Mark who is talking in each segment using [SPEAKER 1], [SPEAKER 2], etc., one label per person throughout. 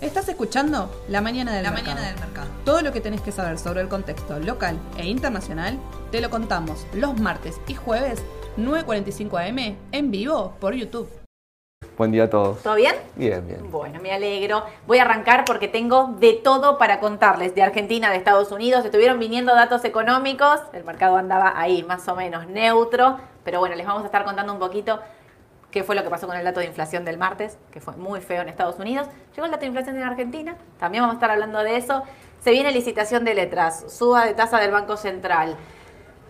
[SPEAKER 1] Estás escuchando La Mañana del,
[SPEAKER 2] La
[SPEAKER 1] mercado.
[SPEAKER 2] Mañana del Mercado.
[SPEAKER 1] Todo lo que tenés que saber sobre el contexto local e internacional te lo contamos los martes y jueves 9.45 am en vivo por YouTube.
[SPEAKER 3] Buen día a todos.
[SPEAKER 2] ¿Todo bien?
[SPEAKER 3] Bien, bien.
[SPEAKER 2] Bueno, me alegro. Voy a arrancar porque tengo de todo para contarles. De Argentina, de Estados Unidos, estuvieron viniendo datos económicos. El mercado andaba ahí más o menos neutro. Pero bueno, les vamos a estar contando un poquito qué fue lo que pasó con el dato de inflación del martes, que fue muy feo en Estados Unidos. Llegó el dato de inflación en Argentina, también vamos a estar hablando de eso. Se viene licitación de letras, suba de tasa del Banco Central.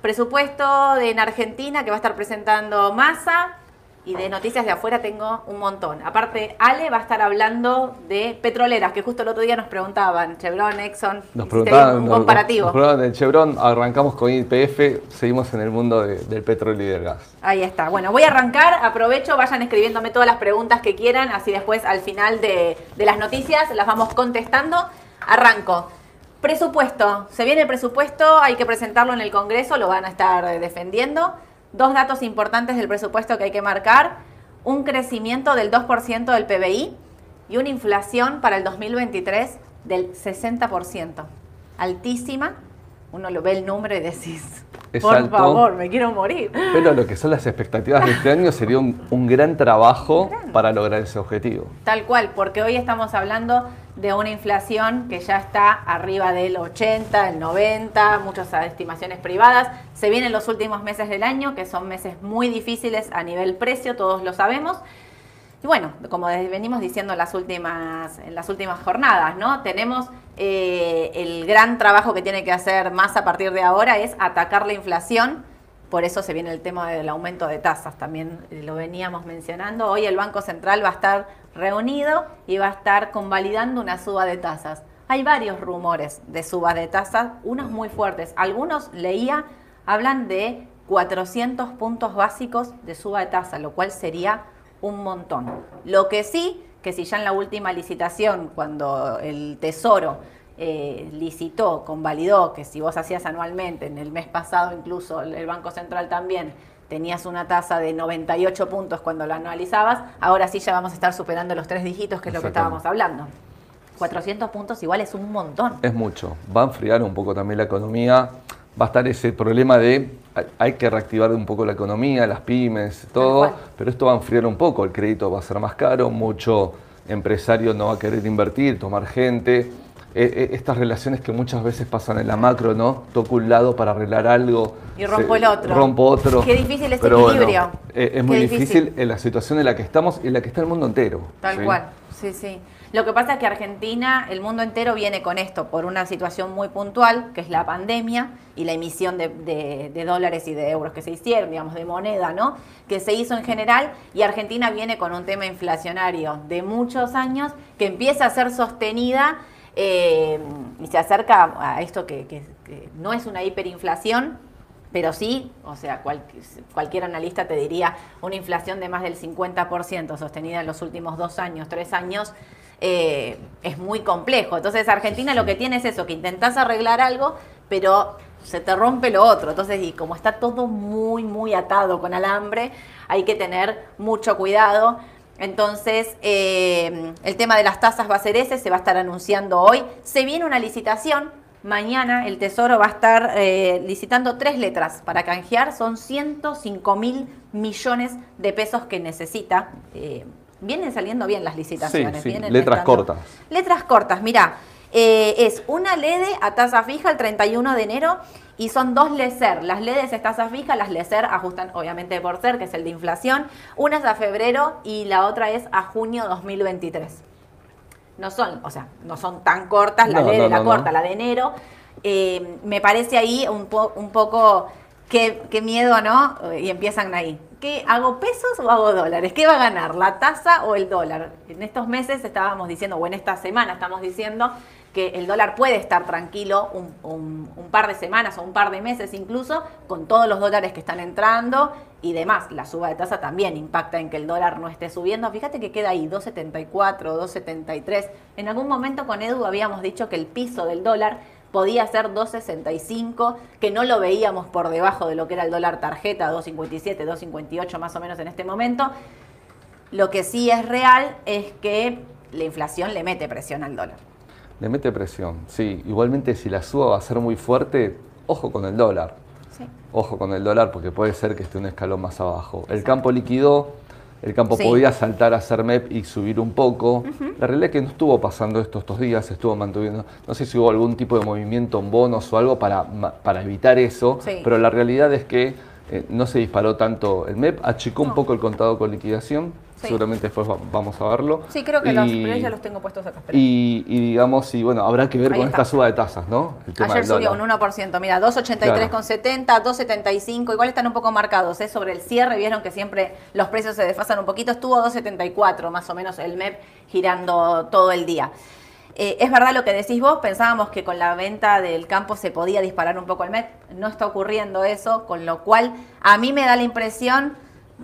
[SPEAKER 2] Presupuesto en Argentina que va a estar presentando Massa. Y de noticias de afuera tengo un montón. Aparte, Ale va a estar hablando de petroleras, que justo el otro día nos preguntaban, Chevron, Exxon,
[SPEAKER 3] Nos preguntaban,
[SPEAKER 2] un comparativo.
[SPEAKER 3] nos preguntaban del Chevron, arrancamos con IPF, seguimos en el mundo de- del petróleo y del gas.
[SPEAKER 2] Ahí está. Bueno, voy a arrancar. Aprovecho, vayan escribiéndome todas las preguntas que quieran, así después al final de, de las noticias las vamos contestando. Arranco. Presupuesto. Se viene el presupuesto, hay que presentarlo en el Congreso, lo van a estar defendiendo. Dos datos importantes del presupuesto que hay que marcar. Un crecimiento del 2% del PBI y una inflación para el 2023 del 60%. Altísima. Uno lo ve el número y decís, Por favor, me quiero morir.
[SPEAKER 3] Pero lo que son las expectativas de este año sería un, un gran trabajo para lograr ese objetivo.
[SPEAKER 2] Tal cual, porque hoy estamos hablando de una inflación que ya está arriba del 80, el 90, muchas estimaciones privadas. Se vienen los últimos meses del año, que son meses muy difíciles a nivel precio, todos lo sabemos. Y bueno, como venimos diciendo en las últimas, en las últimas jornadas, ¿no? Tenemos eh, el gran trabajo que tiene que hacer más a partir de ahora es atacar la inflación. Por eso se viene el tema del aumento de tasas, también eh, lo veníamos mencionando. Hoy el Banco Central va a estar reunido y va a estar convalidando una suba de tasas. Hay varios rumores de subas de tasas, unos muy fuertes. Algunos leía, hablan de 400 puntos básicos de suba de tasa, lo cual sería un montón. Lo que sí, que si ya en la última licitación, cuando el Tesoro eh, licitó, convalidó, que si vos hacías anualmente, en el mes pasado incluso el Banco Central también, tenías una tasa de 98 puntos cuando lo anualizabas, ahora sí ya vamos a estar superando los tres dígitos, que es lo que estábamos hablando. 400 puntos igual es un montón.
[SPEAKER 3] Es mucho. Va a enfriar un poco también la economía. Va a estar ese problema de hay- que reactivar un poco la economía, las pymes, todo, pero esto va a enfriar un poco. El crédito va a ser más caro, mucho empresario no va a querer invertir, tomar gente. Eh, eh, estas relaciones que muchas veces pasan en la macro, ¿no? Toco un lado para arreglar algo.
[SPEAKER 2] Y rompo
[SPEAKER 3] se-
[SPEAKER 2] el otro.
[SPEAKER 3] Rompo otro.
[SPEAKER 2] Qué difícil ese
[SPEAKER 3] bueno,
[SPEAKER 2] equilibrio.
[SPEAKER 3] eh, es
[SPEAKER 2] Qué
[SPEAKER 3] muy
[SPEAKER 2] difícil.
[SPEAKER 3] difícil en la situación en la que estamos y en la que está el mundo entero.
[SPEAKER 2] Tal
[SPEAKER 3] ¿sí?
[SPEAKER 2] cual, sí, sí. Lo que pasa es que Argentina, el mundo entero viene con esto por una situación muy puntual, que es la pandemia y la emisión de, dólares y de euros que se hicieron, digamos, de moneda, ¿no? Que se hizo en general y Argentina viene con un tema inflacionario de muchos años que empieza a ser sostenida eh, y se acerca a esto que, no es una hiperinflación, pero sí, o sea, cual- cualquier analista te diría una inflación de más del 50% sostenida en los últimos dos años, tres años, eh, es muy complejo. Entonces Argentina lo que tiene es eso, que intentás arreglar algo, pero se te rompe lo otro. Entonces, y como está todo muy, muy atado con alambre, hay que tener mucho cuidado. Entonces, eh, el tema de las tasas va a ser ese, se va a estar anunciando hoy. Se viene una licitación. Mañana el Tesoro va a estar eh, licitando tres letras para canjear. Son 105 mil millones de pesos que necesita. Eh, vienen saliendo bien las licitaciones.
[SPEAKER 3] Sí, letras cortas.
[SPEAKER 2] Letras cortas, mira. es una LED a tasa fija el 31 de enero y son dos LECER. Las LEDs es tasa fija, las LECER ajustan obviamente por ser, que es el de inflación. Una es a febrero y la otra es a junio 2023. No son, o sea, no son tan cortas, la
[SPEAKER 3] No,
[SPEAKER 2] LED
[SPEAKER 3] no,
[SPEAKER 2] la
[SPEAKER 3] no,
[SPEAKER 2] corta, la de enero. Eh, me parece ahí un, po- un poco qué, qué miedo, ¿no? Y empiezan ahí. ¿Qué, ¿Hago pesos o hago dólares? ¿Qué va a ganar, la tasa o el dólar? En estos meses estábamos diciendo, o en esta semana estamos diciendo que el dólar puede estar tranquilo un, par de semanas o un par de meses incluso, con todos los dólares que están entrando y demás. La suba de tasa también impacta en que el dólar no esté subiendo. Fíjate que queda ahí 2.74, 2.73. En algún momento con Edu habíamos dicho que el piso del dólar podía ser 2.65, que no lo veíamos por debajo de lo que era el dólar tarjeta, 2.57, 2.58 más o menos en este momento. Lo que sí es real es que la inflación le mete presión al dólar.
[SPEAKER 3] Le mete presión, sí. Igualmente si la suba va a ser muy fuerte, ojo con el dólar.
[SPEAKER 2] Sí.
[SPEAKER 3] Ojo con el dólar porque puede ser que esté un escalón más abajo. El campo liquidó, el campo
[SPEAKER 2] Sí.
[SPEAKER 3] podía saltar a hacer MEP y subir un poco. La realidad es que no estuvo pasando esto estos días, estuvo manteniendo. No sé si hubo algún tipo de movimiento en bonos o algo para, para evitar eso,
[SPEAKER 2] Sí.
[SPEAKER 3] pero la realidad es que eh, no se disparó tanto el MEP, achicó un poco el contado con liquidación.
[SPEAKER 2] Sí.
[SPEAKER 3] Seguramente después va- vamos a verlo.
[SPEAKER 2] Sí, creo que los
[SPEAKER 3] Y-
[SPEAKER 2] precios los tengo puestos acá.
[SPEAKER 3] y, y digamos, y bueno, habrá que ver
[SPEAKER 2] Ahí
[SPEAKER 3] con
[SPEAKER 2] está.
[SPEAKER 3] esta suba de tasas, ¿no? El tema
[SPEAKER 2] Ayer subió un 1%, mira, 283,70, 275, igual están un poco marcados, ¿eh? sobre el cierre, vieron que siempre los precios se desfasan un poquito, estuvo 274 más o menos el MEP girando todo el día. Eh, es verdad lo que decís vos, pensábamos que con la venta del campo se podía disparar un poco el MEP, no está ocurriendo eso, con lo cual a mí me da la impresión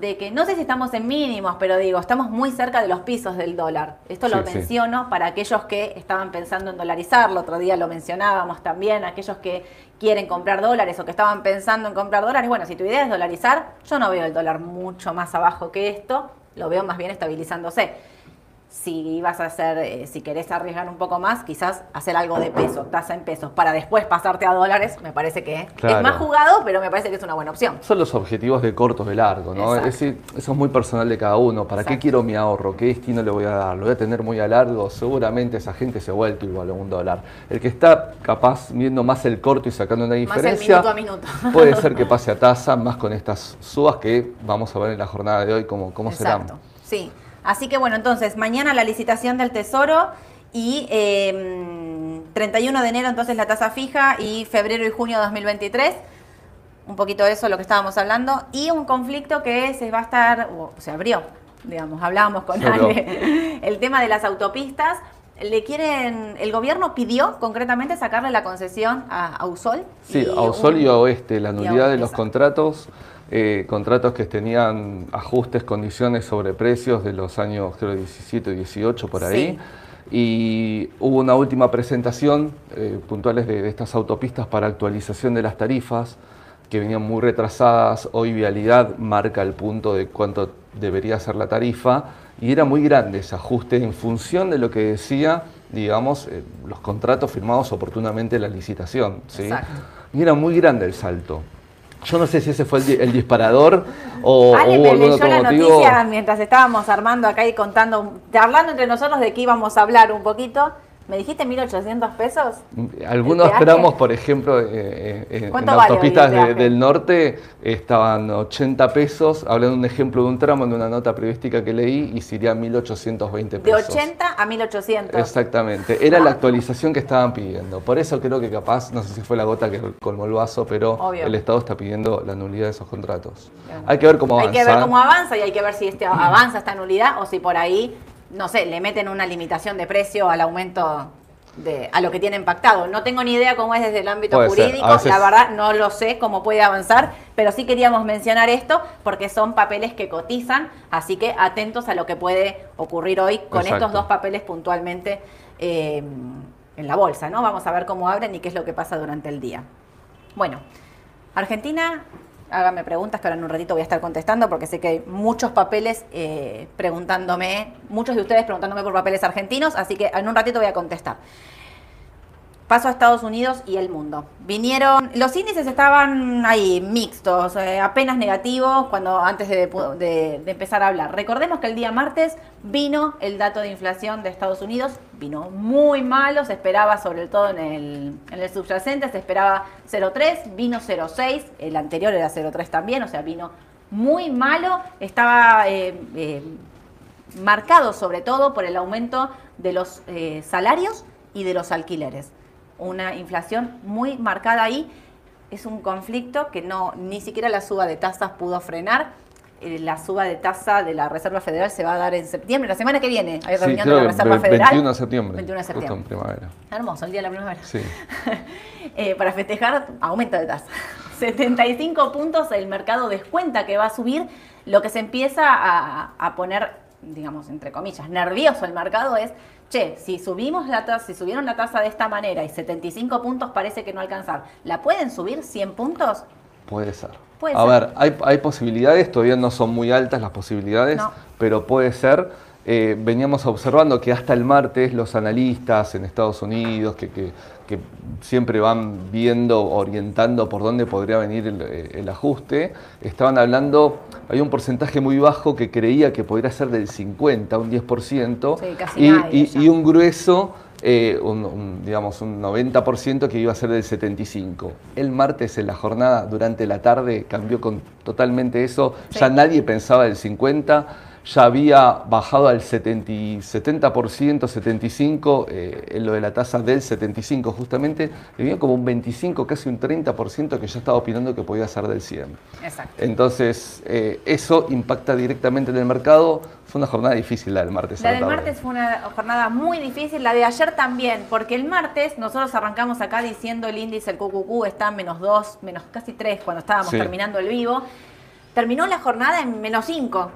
[SPEAKER 2] de que no sé si estamos en mínimos, pero digo, estamos muy cerca de los pisos del dólar. Esto lo
[SPEAKER 3] sí.
[SPEAKER 2] menciono para aquellos que estaban pensando en dolarizarlo, otro día lo mencionábamos también, aquellos que quieren comprar dólares o que estaban pensando en comprar dólares. Bueno, si tu idea es dolarizar, yo no veo el dólar mucho más abajo que esto, lo veo más bien estabilizándose. Si vas a hacer, eh, si querés arriesgar un poco más, quizás hacer algo de peso, tasa en pesos, para después pasarte a dólares, me parece que
[SPEAKER 3] Claro.
[SPEAKER 2] es más jugado, pero me parece que es una buena opción.
[SPEAKER 3] Son los objetivos de corto de largo, ¿no? Es decir, eso es muy personal de cada uno. ¿Para qué quiero mi ahorro? ¿Qué destino le voy a dar? ¿Lo voy a tener muy a largo? Seguramente esa gente se ha vuelto igual a un dólar. El que está capaz viendo más el corto y sacando una
[SPEAKER 2] Más el
[SPEAKER 3] diferencia,
[SPEAKER 2] minuto a minuto.
[SPEAKER 3] puede ser que pase a tasa, más con estas subas que vamos a ver en la jornada de hoy cómo, cómo serán.
[SPEAKER 2] Exacto, sí. Así que bueno, entonces mañana la licitación del Tesoro y eh, 31 de enero entonces la tasa fija y febrero y junio de 2023. Un poquito de eso lo que estábamos hablando. Y un conflicto que se va a estar, o se abrió, digamos, hablábamos con. Ale. El tema de las autopistas. Le quieren, el gobierno pidió concretamente sacarle la concesión a, a Usol.
[SPEAKER 3] Sí, a Usol
[SPEAKER 2] un-
[SPEAKER 3] y a Oeste, la nulidad de los contratos, eh, contratos que tenían ajustes, condiciones sobre precios de los años, creo, 17, 18, por ahí.
[SPEAKER 2] Sí.
[SPEAKER 3] Y hubo una última presentación eh, puntuales de, de estas autopistas para actualización de las tarifas, que venían muy retrasadas. Hoy Vialidad marca el punto de cuánto debería ser la tarifa. Y era muy grande ese ajuste en función de lo que decía, digamos, eh, los contratos firmados oportunamente en la licitación. ¿sí?
[SPEAKER 2] Exacto.
[SPEAKER 3] Y era muy grande el salto. Yo no sé si ese fue el, el disparador o,
[SPEAKER 2] Ale me leyó
[SPEAKER 3] otro
[SPEAKER 2] la
[SPEAKER 3] motivo.
[SPEAKER 2] noticia mientras estábamos armando acá y contando, hablando entre nosotros de qué íbamos a hablar un poquito. ¿Me dijiste 1.800 pesos?
[SPEAKER 3] Algunos tramos, por ejemplo, eh, eh, en
[SPEAKER 2] ¿Cuánto vale hoy
[SPEAKER 3] autopistas de- del norte estaban 80 pesos, hablando de un ejemplo de un tramo en una nota periodística que leí y sería 1.820
[SPEAKER 2] De
[SPEAKER 3] pesos.
[SPEAKER 2] 80 a 1.800.
[SPEAKER 3] Exactamente, era la actualización que estaban pidiendo. Por eso creo que capaz, no sé si fue la gota que colmó el vaso, pero
[SPEAKER 2] Obvio.
[SPEAKER 3] el Estado está pidiendo la nulidad de esos contratos. Hay que ver cómo
[SPEAKER 2] Hay
[SPEAKER 3] avanza.
[SPEAKER 2] que ver cómo avanza y hay que ver si este avanza esta nulidad o si por ahí, no sé, le meten una limitación de precio al aumento de a lo que tienen pactado. No tengo ni idea cómo es desde el ámbito
[SPEAKER 3] Puede
[SPEAKER 2] jurídico,
[SPEAKER 3] veces-
[SPEAKER 2] la verdad no lo sé cómo puede avanzar, pero sí queríamos mencionar esto porque son papeles que cotizan, así que atentos a lo que puede ocurrir hoy con
[SPEAKER 3] Exacto.
[SPEAKER 2] estos dos papeles puntualmente eh, en la bolsa, ¿no? Vamos a ver cómo abren y qué es lo que pasa durante el día. Bueno, Argentina, hágame preguntas que ahora en un ratito voy a estar contestando porque sé que hay muchos papeles eh, preguntándome, muchos de ustedes preguntándome por papeles argentinos, así que en un ratito voy a contestar. Paso a Estados Unidos y el mundo. Vinieron, los índices estaban ahí mixtos, eh, apenas negativos cuando antes de, empezar a hablar. Recordemos que el día martes vino el dato de inflación de Estados Unidos, vino muy malo, se esperaba sobre todo en el, en el subyacente, se esperaba 0,3, vino 0,6, el anterior era 0,3 también, o sea, vino muy malo, estaba eh, eh, marcado sobre todo por el aumento de los eh, salarios y de los alquileres. Una inflación muy marcada ahí. Es un conflicto que no ni siquiera la suba de tasas pudo frenar. Eh, la suba de tasa de la Reserva Federal se va a dar en septiembre, la semana que viene. Hay reunión de la Reserva Federal.
[SPEAKER 3] 21 de septiembre.
[SPEAKER 2] 21 de
[SPEAKER 3] Justo en
[SPEAKER 2] septiembre.
[SPEAKER 3] primavera.
[SPEAKER 2] Hermoso, el día de la primavera.
[SPEAKER 3] Sí.
[SPEAKER 2] Eh, para festejar aumento de tasa. 75 puntos, el mercado descuenta que va a subir. Lo que se empieza a, a poner, digamos, entre comillas, nervioso el mercado es, che, si subimos la tasa, si subieron la tasa de esta manera y 75 puntos parece que no alcanzar, ¿la pueden subir 100 puntos?
[SPEAKER 3] Puede ser.
[SPEAKER 2] Puede
[SPEAKER 3] a
[SPEAKER 2] ser.
[SPEAKER 3] ver, hay, hay posibilidades, todavía no son muy altas las posibilidades,
[SPEAKER 2] No.
[SPEAKER 3] pero puede ser. Eh, veníamos observando que hasta el martes los analistas en Estados Unidos, que, que- que siempre van viendo, orientando por dónde podría venir el, eh, el ajuste, estaban hablando, hay un porcentaje muy bajo que creía que podría ser del 50, un 10%,
[SPEAKER 2] Sí, casi
[SPEAKER 3] y,
[SPEAKER 2] nadie
[SPEAKER 3] y-
[SPEAKER 2] ya.
[SPEAKER 3] y un grueso, eh, un, un, digamos, un 90% que iba a ser del 75. El martes en la jornada, durante la tarde, cambió con totalmente eso.
[SPEAKER 2] Sí.
[SPEAKER 3] Ya nadie pensaba del 50, ya había bajado al 70, y 70%, 75%, eh, en lo de la tasa del 75 justamente, le vino como un 25, casi un 30% que ya estaba opinando que podía ser del 100.
[SPEAKER 2] Exacto.
[SPEAKER 3] Entonces, eh, eso impacta directamente en el mercado. Fue una jornada difícil la del martes.
[SPEAKER 2] La
[SPEAKER 3] la
[SPEAKER 2] del
[SPEAKER 3] tarde.
[SPEAKER 2] martes fue una jornada muy difícil, la de ayer también, porque el martes nosotros arrancamos acá diciendo el índice, el QQQ está en menos 2, menos casi 3 cuando estábamos
[SPEAKER 3] Sí.
[SPEAKER 2] terminando el vivo. Terminó la jornada en menos 5.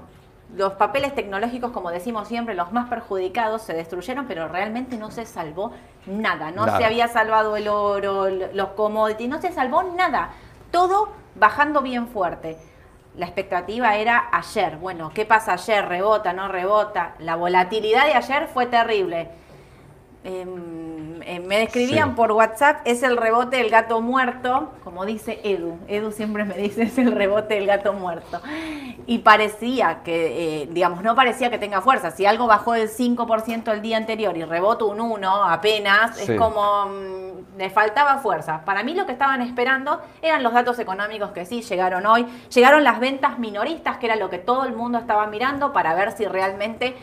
[SPEAKER 2] Los papeles tecnológicos, como decimos siempre, los más perjudicados se destruyeron, pero realmente no se salvó nada. No
[SPEAKER 3] Nada.
[SPEAKER 2] se había salvado el oro, los commodities, no se salvó nada. Todo bajando bien fuerte. La expectativa era ayer. Bueno, ¿qué pasa ayer? ¿Rebota, no rebota? La volatilidad de ayer fue terrible. Em, eh, me describían
[SPEAKER 3] Sí.
[SPEAKER 2] por WhatsApp, es el rebote del gato muerto, como dice Edu. Edu siempre me dice, es el rebote del gato muerto. Y parecía que, eh, digamos, no parecía que tenga fuerza. Si algo bajó del 5% el día anterior y rebota un 1 apenas,
[SPEAKER 3] Sí.
[SPEAKER 2] es como mm, le faltaba fuerza. Para mí lo que estaban esperando eran los datos económicos que sí llegaron hoy. Llegaron las ventas minoristas, que era lo que todo el mundo estaba mirando para ver si realmente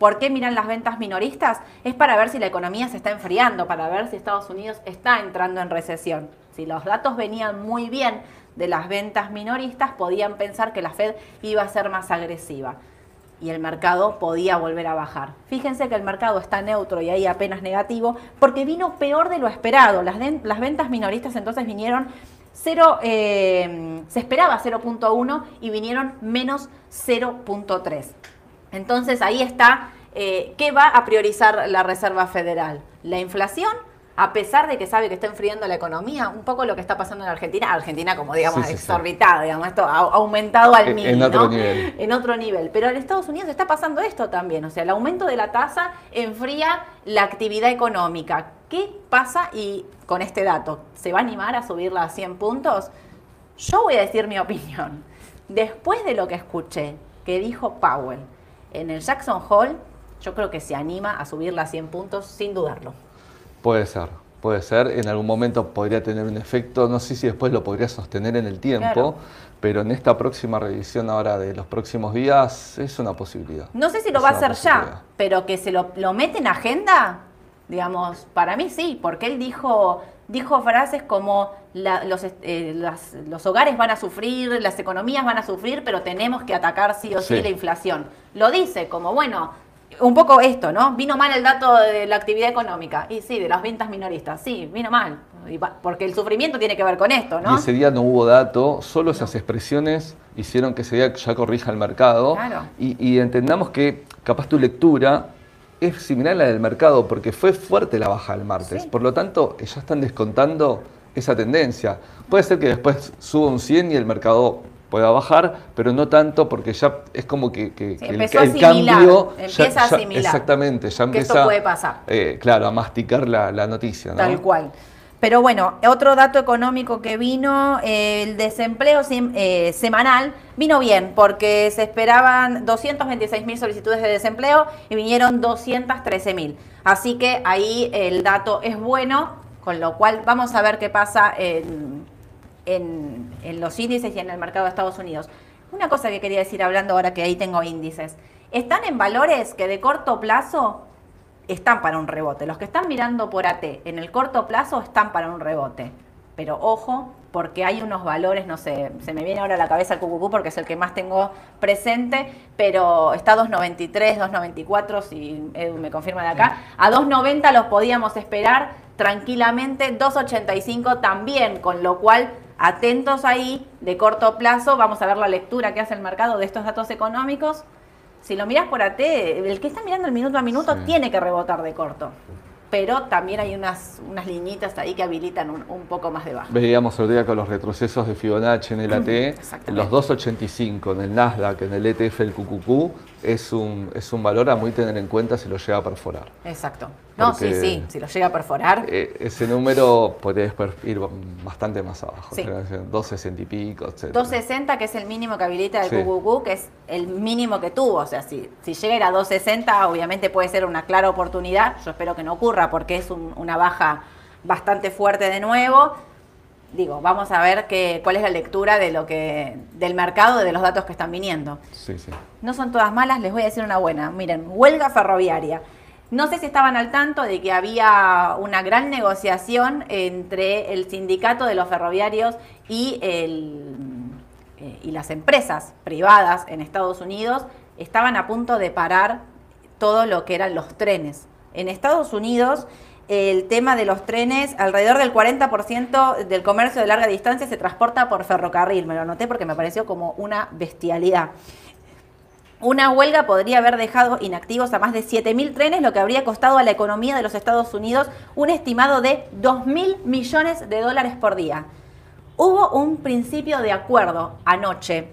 [SPEAKER 2] ¿Por qué miran las ventas minoristas? Es para ver si la economía se está enfriando, para ver si Estados Unidos está entrando en recesión. Si los datos venían muy bien de las ventas minoristas, podían pensar que la Fed iba a ser más agresiva y el mercado podía volver a bajar. Fíjense que el mercado está neutro y ahí apenas negativo porque vino peor de lo esperado. Las, ventas minoristas entonces vinieron 0, eh, se esperaba 0.1 y vinieron menos 0.3. Entonces ahí está, eh, ¿qué va a priorizar la Reserva Federal? La inflación, a pesar de que sabe que está enfriando la economía, un poco lo que está pasando en Argentina, Argentina como digamos
[SPEAKER 3] Sí, sí, sí.
[SPEAKER 2] exorbitada, digamos, esto ha aumentado al mil,
[SPEAKER 3] en otro
[SPEAKER 2] ¿no?
[SPEAKER 3] nivel.
[SPEAKER 2] En otro nivel. Pero en Estados Unidos está pasando esto también, o sea, el aumento de la tasa enfría la actividad económica. ¿Qué pasa y con este dato? ¿Se va a animar a subirla a 100 puntos? Yo voy a decir mi opinión. Después de lo que escuché que dijo Powell en el Jackson Hole, yo creo que se anima a subirla a 100 puntos sin dudarlo.
[SPEAKER 3] Puede ser, puede ser. En algún momento podría tener un efecto, no sé si después lo podría sostener en el tiempo,
[SPEAKER 2] Claro.
[SPEAKER 3] pero en esta próxima revisión ahora de los próximos días es una posibilidad.
[SPEAKER 2] No sé si lo
[SPEAKER 3] Es
[SPEAKER 2] va a hacer ya, pero que se lo, lo mete en agenda, digamos, para mí sí, porque él dijo, dijo frases como la- los, eh, las- los hogares van a sufrir, las economías van a sufrir, pero tenemos que atacar sí o sí,
[SPEAKER 3] Sí.
[SPEAKER 2] la inflación. Lo dice como, bueno, un poco esto, ¿no? Vino mal el dato de la actividad económica, y sí, de las ventas minoristas, sí, vino mal, porque el sufrimiento tiene que ver con esto, ¿no?
[SPEAKER 3] Y ese día no hubo dato, solo esas expresiones hicieron que ese día ya corrija el mercado.
[SPEAKER 2] Claro.
[SPEAKER 3] Y, y entendamos que capaz tu lectura es similar a la del mercado, porque fue fuerte la baja el martes.
[SPEAKER 2] Sí.
[SPEAKER 3] Por lo tanto, ya están descontando esa tendencia. Puede ser que después suba un 100 y el mercado pueda bajar, pero no tanto porque ya es como que, que-
[SPEAKER 2] Sí,
[SPEAKER 3] que
[SPEAKER 2] empezó a asimilar,
[SPEAKER 3] cambio
[SPEAKER 2] empieza a asimilar
[SPEAKER 3] exactamente, ya
[SPEAKER 2] que
[SPEAKER 3] empieza
[SPEAKER 2] esto puede pasar.
[SPEAKER 3] eh, claro, a masticar la, la noticia. ¿no?
[SPEAKER 2] Tal cual. Pero bueno, otro dato económico que vino, eh, el desempleo sem- eh, semanal vino bien, porque se esperaban 226 mil solicitudes de desempleo y vinieron 213 mil. Así que ahí el dato es bueno, con lo cual vamos a ver qué pasa en los índices y en el mercado de Estados Unidos. Una cosa que quería decir hablando ahora que ahí tengo índices. Están en valores que de corto plazo están para un rebote. Los que están mirando por AT en el corto plazo están para un rebote. Pero ojo, porque hay unos valores, no sé, se me viene ahora a la cabeza el QQQ porque es el que más tengo presente, pero está a 2.93, 2.94, si Edu me confirma de acá. A 2.90 los podíamos esperar tranquilamente, 2.85 también, con lo cual atentos ahí, de corto plazo, vamos a ver la lectura que hace el mercado de estos datos económicos. Si lo miras por AT, el que está mirando el minuto a minuto
[SPEAKER 3] Sí.
[SPEAKER 2] tiene que rebotar de corto. pero también hay unas, unas liñitas ahí que habilitan un, un poco más de baja.
[SPEAKER 3] Veíamos el día con los retrocesos de Fibonacci en el AT,
[SPEAKER 2] Exactamente.
[SPEAKER 3] los 285 en el Nasdaq, en el ETF, el QQQ, es un, es un valor a muy tener en cuenta si lo llega a perforar.
[SPEAKER 2] Exacto. No,
[SPEAKER 3] Porque-
[SPEAKER 2] sí, sí, si lo llega a perforar,
[SPEAKER 3] Eh, ese número después ir bastante más abajo,
[SPEAKER 2] Sí.
[SPEAKER 3] 260 y pico, etc.
[SPEAKER 2] 260, que es el mínimo que habilita el
[SPEAKER 3] Sí.
[SPEAKER 2] QQQ, que es el mínimo que tuvo. O sea, si, si llega a ir a 260, obviamente puede ser una clara oportunidad. Yo espero que no ocurra porque es un- una baja bastante fuerte de nuevo. Digo, vamos a ver qué, cuál es la lectura de lo que, del mercado, de los datos que están viniendo.
[SPEAKER 3] Sí, sí.
[SPEAKER 2] No son todas malas, les voy a decir una buena. Miren, huelga ferroviaria. No sé si estaban al tanto de que había una gran negociación entre el sindicato de los ferroviarios y, el, eh, y las empresas privadas en Estados Unidos. Estaban a punto de parar todo lo que eran los trenes. En Estados Unidos, el tema de los trenes, alrededor del 40% del comercio de larga distancia se transporta por ferrocarril. Me lo anoté porque me pareció como una bestialidad. Una huelga podría haber dejado inactivos a más de 7.000 trenes, lo que habría costado a la economía de los Estados Unidos un estimado de 2.000 millones de dólares por día. Hubo un principio de acuerdo anoche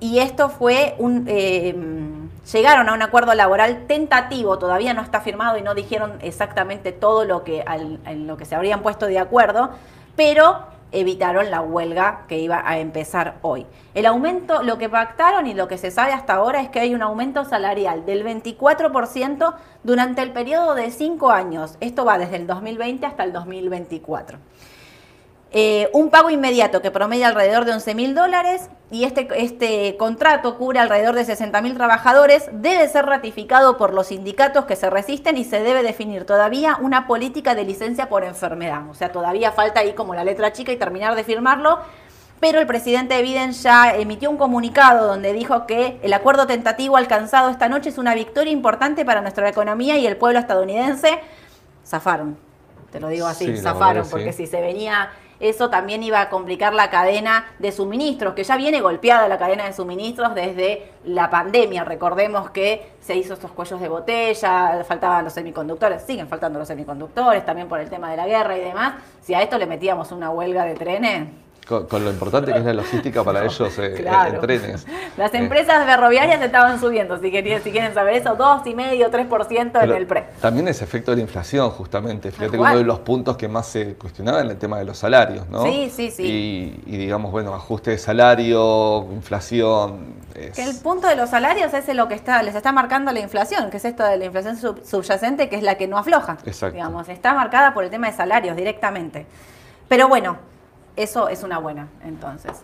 [SPEAKER 2] y esto fue un... eh, llegaron a un acuerdo laboral tentativo, todavía no está firmado y no dijeron exactamente todo lo que, en lo que se habrían puesto de acuerdo, pero evitaron la huelga que iba a empezar hoy. El aumento, lo que pactaron y lo que se sabe hasta ahora es que hay un aumento salarial del 24% durante el periodo de 5 años. Esto va desde el 2020 hasta el 2024. Eh, un pago inmediato que promedia alrededor de 11 mil dólares y este, este contrato cubre alrededor de 60 mil trabajadores, debe ser ratificado por los sindicatos que se resisten y se debe definir todavía una política de licencia por enfermedad. O sea, todavía falta ahí como la letra chica y terminar de firmarlo. Pero el presidente Biden ya emitió un comunicado donde dijo que el acuerdo tentativo alcanzado esta noche es una victoria importante para nuestra economía y el pueblo estadounidense. Zafaron, te lo digo así,
[SPEAKER 3] Sí,
[SPEAKER 2] zafaron, porque
[SPEAKER 3] sí.
[SPEAKER 2] si se venía eso también iba a complicar la cadena de suministros, que ya viene golpeada la cadena de suministros desde la pandemia. Recordemos que se hizo estos cuellos de botella, faltaban los semiconductores, siguen faltando los semiconductores, también por el tema de la guerra y demás. Si a esto le metíamos una huelga de trenes,
[SPEAKER 3] Con, con lo importante que es la logística para ellos eh,
[SPEAKER 2] Claro.
[SPEAKER 3] en trenes.
[SPEAKER 2] las
[SPEAKER 3] Eh,
[SPEAKER 2] empresas ferroviarias estaban subiendo, si, querían, si quieren saber eso, 2,5, 3% en
[SPEAKER 3] pero
[SPEAKER 2] el pre.
[SPEAKER 3] También ese efecto de la inflación, justamente. Fíjate que uno de los puntos que más se cuestionaba era el tema de los salarios, ¿no?
[SPEAKER 2] Sí, sí, sí.
[SPEAKER 3] Y, y digamos, bueno, ajuste de salario, inflación. es-
[SPEAKER 2] Que el punto de los salarios es lo que está, les está marcando la inflación, que es esto de la inflación sub- subyacente, que es la que no afloja.
[SPEAKER 3] Exacto.
[SPEAKER 2] Digamos, está marcada por el tema de salarios directamente. Pero bueno, eso es una buena, entonces.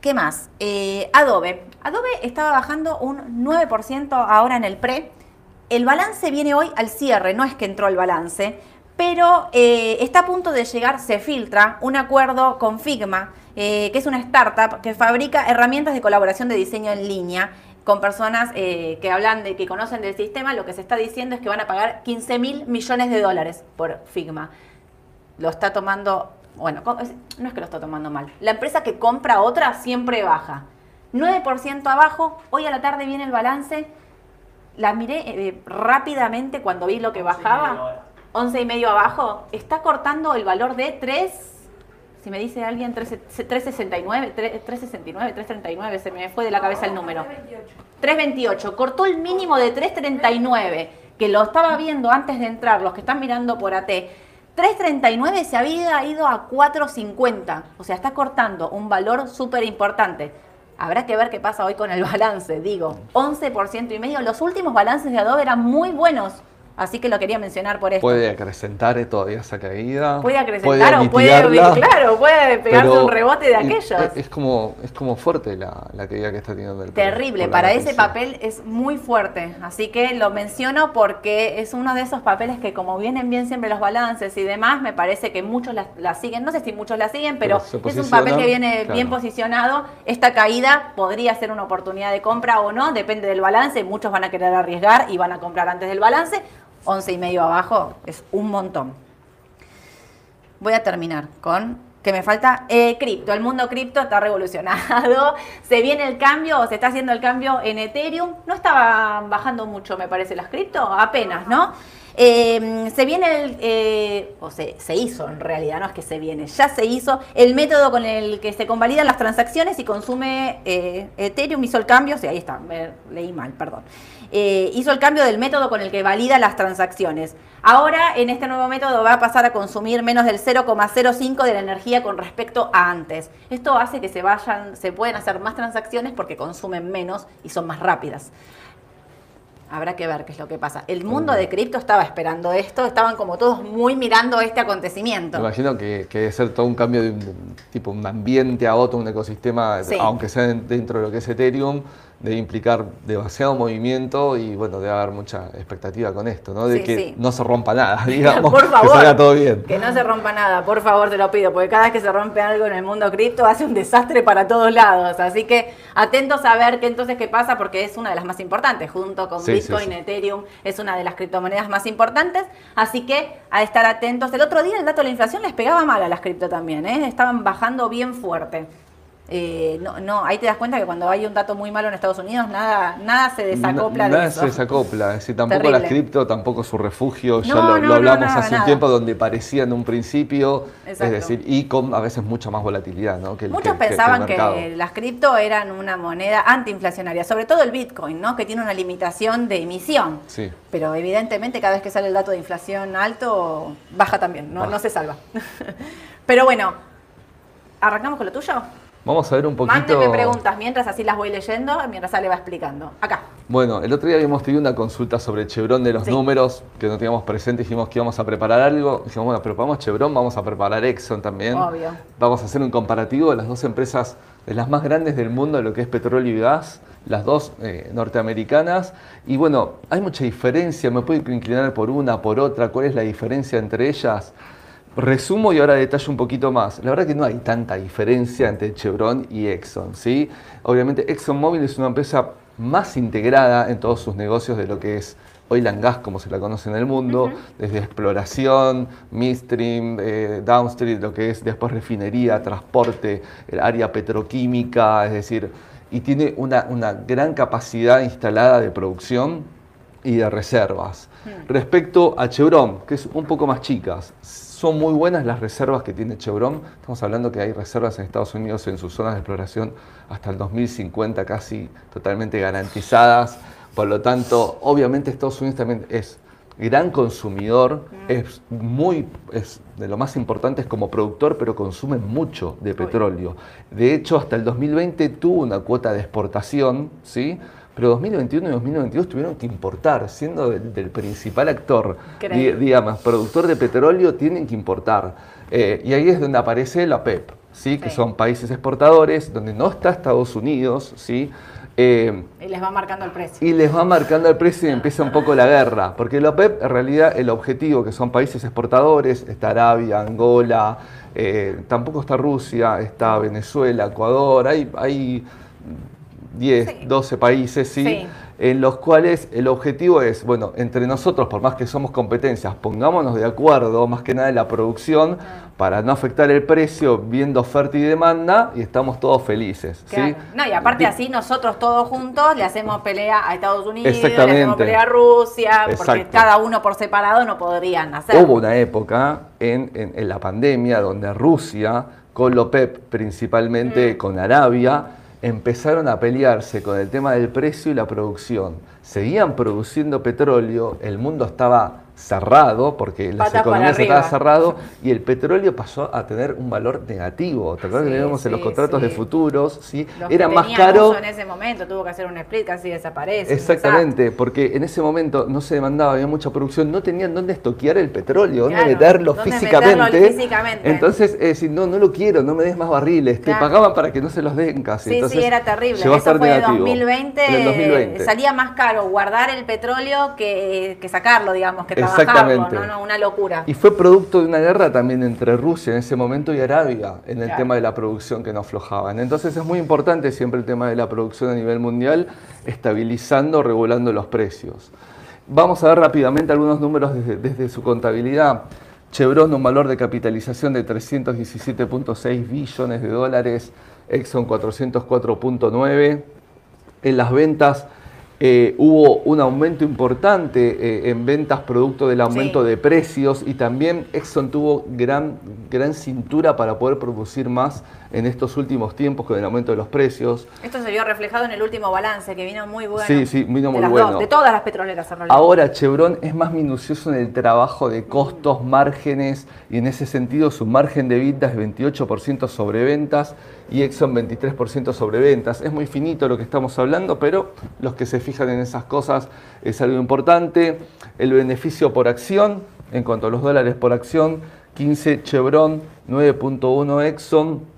[SPEAKER 2] ¿Qué más? Eh, Adobe. Adobe estaba bajando un 9% ahora en el pre. El balance viene hoy al cierre, no es que entró el balance, pero eh, está a punto de llegar, se filtra, un acuerdo con Figma, eh, que es una startup que fabrica herramientas de colaboración de diseño en línea con personas que hablan de que conocen del sistema. Lo que se está diciendo es que van a pagar 15 mil millones de dólares por Figma lo está tomando, bueno, no es que lo está tomando mal. La empresa que compra otra siempre baja. 9% abajo, hoy a la tarde viene el balance. La miré eh, rápidamente cuando vi lo que bajaba. 11 y medio abajo. Está cortando el valor de 3, si me dice alguien, 3, 369, 3, 369, 339, se me fue de la cabeza el número. 328. Cortó el mínimo de 339, que lo estaba viendo antes de entrar, los que están mirando por AT. 339 se había ido a 450. O sea, está cortando un valor súper importante. Habrá que ver qué pasa hoy con el balance. Digo, 11% y medio. Los últimos balances de Adobe eran muy buenos. Así que lo quería mencionar por esto.
[SPEAKER 3] Puede acrecentar todavía esa caída.
[SPEAKER 2] Puede acrecentar o puede, claro, puede pegarse un rebote de aquellos.
[SPEAKER 3] Es, como, es como fuerte la, la caída que está teniendo el
[SPEAKER 2] Terrible, para ese papel es muy fuerte, así que lo menciono porque es uno de esos papeles que como vienen bien siempre los balances y demás, me parece que muchos la, la siguen, no sé si muchos la siguen, pero, es un papel que viene
[SPEAKER 3] claro.
[SPEAKER 2] bien posicionado, esta caída podría ser una oportunidad de compra o no, depende del balance, muchos van a querer arriesgar y van a comprar antes del balance, 11 y medio abajo es un montón. Voy a terminar con que me falta, eh, cripto. El mundo cripto está revolucionado. Se viene el cambio, o se está haciendo el cambio en Ethereum. No estaba bajando mucho, me parece, las cripto, apenas, ¿no? Eh, se viene el, eh, o se, se, hizo en realidad, no es que se viene, ya se hizo el método con el que se convalidan las transacciones y consume eh, Ethereum, hizo el cambio, sí, ahí está, me leí mal, perdón. Eh, hizo el cambio del método con el que valida las transacciones. Ahora, en este nuevo método va a pasar a consumir menos del 0,05 de la energía con respecto a antes. Esto hace que se vayan, se pueden hacer más transacciones porque consumen menos y son más rápidas. Habrá que ver qué es lo que pasa. El mundo de cripto estaba esperando esto, estaban como todos muy mirando este acontecimiento.
[SPEAKER 3] Me imagino que, que debe ser todo un cambio de un, tipo un ambiente a otro, un ecosistema,
[SPEAKER 2] Sí.
[SPEAKER 3] aunque sea dentro de lo que es Ethereum, debe implicar demasiado movimiento y bueno, debe haber mucha expectativa con esto, ¿no? De
[SPEAKER 2] Sí,
[SPEAKER 3] que
[SPEAKER 2] sí.
[SPEAKER 3] no se rompa nada, digamos,
[SPEAKER 2] Por favor.
[SPEAKER 3] que salga todo bien.
[SPEAKER 2] Que no se rompa nada, por favor, te lo pido, porque cada vez que se rompe algo en el mundo cripto hace un desastre para todos lados. Así que atentos a ver qué entonces qué pasa, porque es una de las más importantes, junto con
[SPEAKER 3] Sí,
[SPEAKER 2] Bitcoin. Ethereum, es una de las criptomonedas más importantes. Así que a estar atentos. El otro día el dato de la inflación les pegaba mal a las cripto también, ¿eh? estaban bajando bien fuerte. Eh, no, no, ahí te das cuenta que cuando hay un dato muy malo en Estados Unidos, nada, nada se desacopla
[SPEAKER 3] Nada
[SPEAKER 2] de eso.
[SPEAKER 3] se desacopla, es decir, tampoco
[SPEAKER 2] Terrible.
[SPEAKER 3] las cripto, tampoco su refugio, ya
[SPEAKER 2] No,
[SPEAKER 3] lo,
[SPEAKER 2] no,
[SPEAKER 3] lo
[SPEAKER 2] no,
[SPEAKER 3] hablamos
[SPEAKER 2] nada,
[SPEAKER 3] hace
[SPEAKER 2] nada.
[SPEAKER 3] un tiempo donde parecía en un principio,
[SPEAKER 2] Exacto.
[SPEAKER 3] es decir, y con a veces mucha más volatilidad, ¿no? Que
[SPEAKER 2] Muchos
[SPEAKER 3] que- que
[SPEAKER 2] pensaban que, las cripto eran una moneda antiinflacionaria, sobre todo el Bitcoin, ¿no? Que tiene una limitación de emisión.
[SPEAKER 3] Sí.
[SPEAKER 2] Pero evidentemente cada vez que sale el dato de inflación alto, baja también, no,
[SPEAKER 3] Baja.
[SPEAKER 2] no se salva. Pero bueno, ¿arrancamos con lo tuyo?
[SPEAKER 3] Vamos a ver un poquito.
[SPEAKER 2] Mándenme preguntas mientras así las voy leyendo, mientras Ale va explicando. Acá.
[SPEAKER 3] Bueno, el otro día habíamos tenido una consulta sobre Chevron de los
[SPEAKER 2] Sí.
[SPEAKER 3] números que no teníamos presente. Dijimos que íbamos a preparar algo. Dijimos, bueno, preparamos Chevron, vamos a preparar Exxon también.
[SPEAKER 2] Obvio.
[SPEAKER 3] Vamos a hacer un comparativo de las dos empresas de las más grandes del mundo, de lo que es petróleo y gas, las dos eh, norteamericanas. Y bueno, hay mucha diferencia. Me puedo inclinar por una, por otra. ¿Cuál es la diferencia entre ellas? Resumo y ahora detallo un poquito más. La verdad que no hay tanta diferencia entre Chevron y Exxon, ¿sí? Obviamente ExxonMobil es una empresa más integrada en todos sus negocios de lo que es oil and gas, como se la conoce en el mundo, desde exploración, midstream, eh, downstream, lo que es después refinería, transporte, el área petroquímica, es decir, y tiene una, una gran capacidad instalada de producción y de reservas. Respecto a Chevron, que es un poco más chicas, son muy buenas las reservas que tiene Chevron. Estamos hablando que hay reservas en Estados Unidos en sus zonas de exploración hasta el 2050 casi totalmente garantizadas. Por lo tanto, obviamente Estados Unidos también es gran consumidor, es muy es de lo más importante es como productor, pero consume mucho de petróleo. De hecho, hasta el 2020 tuvo una cuota de exportación, ¿sí? Pero 2021 y 2022 tuvieron que importar, siendo del, del principal actor, di- digamos, productor de petróleo, tienen que importar. Eh, y ahí es donde aparece la OPEP, ¿sí? que
[SPEAKER 2] Sí.
[SPEAKER 3] son países exportadores, donde no está Estados Unidos, ¿sí? Eh,
[SPEAKER 2] Y les va marcando el precio.
[SPEAKER 3] y les va marcando el precio y empieza un poco la guerra. Porque la OPEP, en realidad, el objetivo, que son países exportadores, está Arabia, Angola, eh, tampoco está Rusia, está Venezuela, Ecuador, hay, hay 10,
[SPEAKER 2] Sí.
[SPEAKER 3] 12 países, ¿sí?
[SPEAKER 2] Sí.
[SPEAKER 3] En los cuales el objetivo es, bueno, entre nosotros, por más que somos competencias, pongámonos de acuerdo, más que nada en la producción, para no afectar el precio, viendo oferta y demanda, y estamos todos felices. ¿sí?
[SPEAKER 2] Claro. No, y aparte así nosotros todos juntos le hacemos pelea a Estados Unidos, le hacemos pelea a Rusia, porque cada uno por separado no podrían hacer.
[SPEAKER 3] Hubo una época en, en- en la pandemia donde Rusia, con la OPEP principalmente,
[SPEAKER 2] Mm.
[SPEAKER 3] con Arabia, empezaron a pelearse con el tema del precio y la producción. Seguían produciendo petróleo, el mundo estaba cerrado porque las economías estaban cerrado y el petróleo pasó a tener un valor negativo. ¿Te acuerdas
[SPEAKER 2] Sí,
[SPEAKER 3] que veíamos en los
[SPEAKER 2] sí,
[SPEAKER 3] contratos de
[SPEAKER 2] sí.
[SPEAKER 3] futuros? ¿sí?
[SPEAKER 2] Los que
[SPEAKER 3] Era más caro.
[SPEAKER 2] en ese momento tuvo que hacer un split, casi desaparece.
[SPEAKER 3] Exactamente, porque en ese momento no se demandaba, había mucha producción, no tenían dónde estoquear el petróleo, dónde meterlo
[SPEAKER 2] dónde
[SPEAKER 3] físicamente. Entonces, es decir, no, no lo quiero, no me des más barriles, te
[SPEAKER 2] Claro.
[SPEAKER 3] pagaban para que no se los den casi.
[SPEAKER 2] Sí,
[SPEAKER 3] Entonces,
[SPEAKER 2] sí, era terrible.
[SPEAKER 3] llegó a
[SPEAKER 2] Eso
[SPEAKER 3] estar
[SPEAKER 2] fue
[SPEAKER 3] negativo.
[SPEAKER 2] 2020,
[SPEAKER 3] En el 2020.
[SPEAKER 2] Salía más caro guardar el petróleo que, que sacarlo, digamos, que trabajarlo.
[SPEAKER 3] Exactamente.
[SPEAKER 2] No, no, una locura.
[SPEAKER 3] Y fue producto de una guerra también entre Rusia en ese momento y Arabia en el
[SPEAKER 2] Claro.
[SPEAKER 3] tema de la producción que no aflojaban. Entonces es muy importante siempre el tema de la producción a nivel mundial, estabilizando, regulando los precios. Vamos a ver rápidamente algunos números desde, desde su contabilidad. Chevron un valor de capitalización de 317.6 billones de dólares, Exxon 404.9. En las ventas eh, hubo un aumento importante eh, en ventas producto del aumento
[SPEAKER 2] Sí.
[SPEAKER 3] de precios y también Exxon tuvo gran, gran cintura para poder producir más en estos últimos tiempos con el aumento de los precios.
[SPEAKER 2] Esto se vio reflejado en el último balance, que vino muy bueno.
[SPEAKER 3] Sí, sí, vino
[SPEAKER 2] de
[SPEAKER 3] muy
[SPEAKER 2] las
[SPEAKER 3] bueno.
[SPEAKER 2] dos, de todas las petroleras en realidad.
[SPEAKER 3] Ahora Chevron es más minucioso en el trabajo de costos, márgenes y en ese sentido su margen de ventas es 28% sobre ventas y Exxon 23% sobre ventas. Es muy finito lo que estamos hablando, pero los que se fijan en esas cosas es algo importante. El beneficio por acción, en cuanto a los dólares por acción, 15 Chevron, 9.1 Exxon.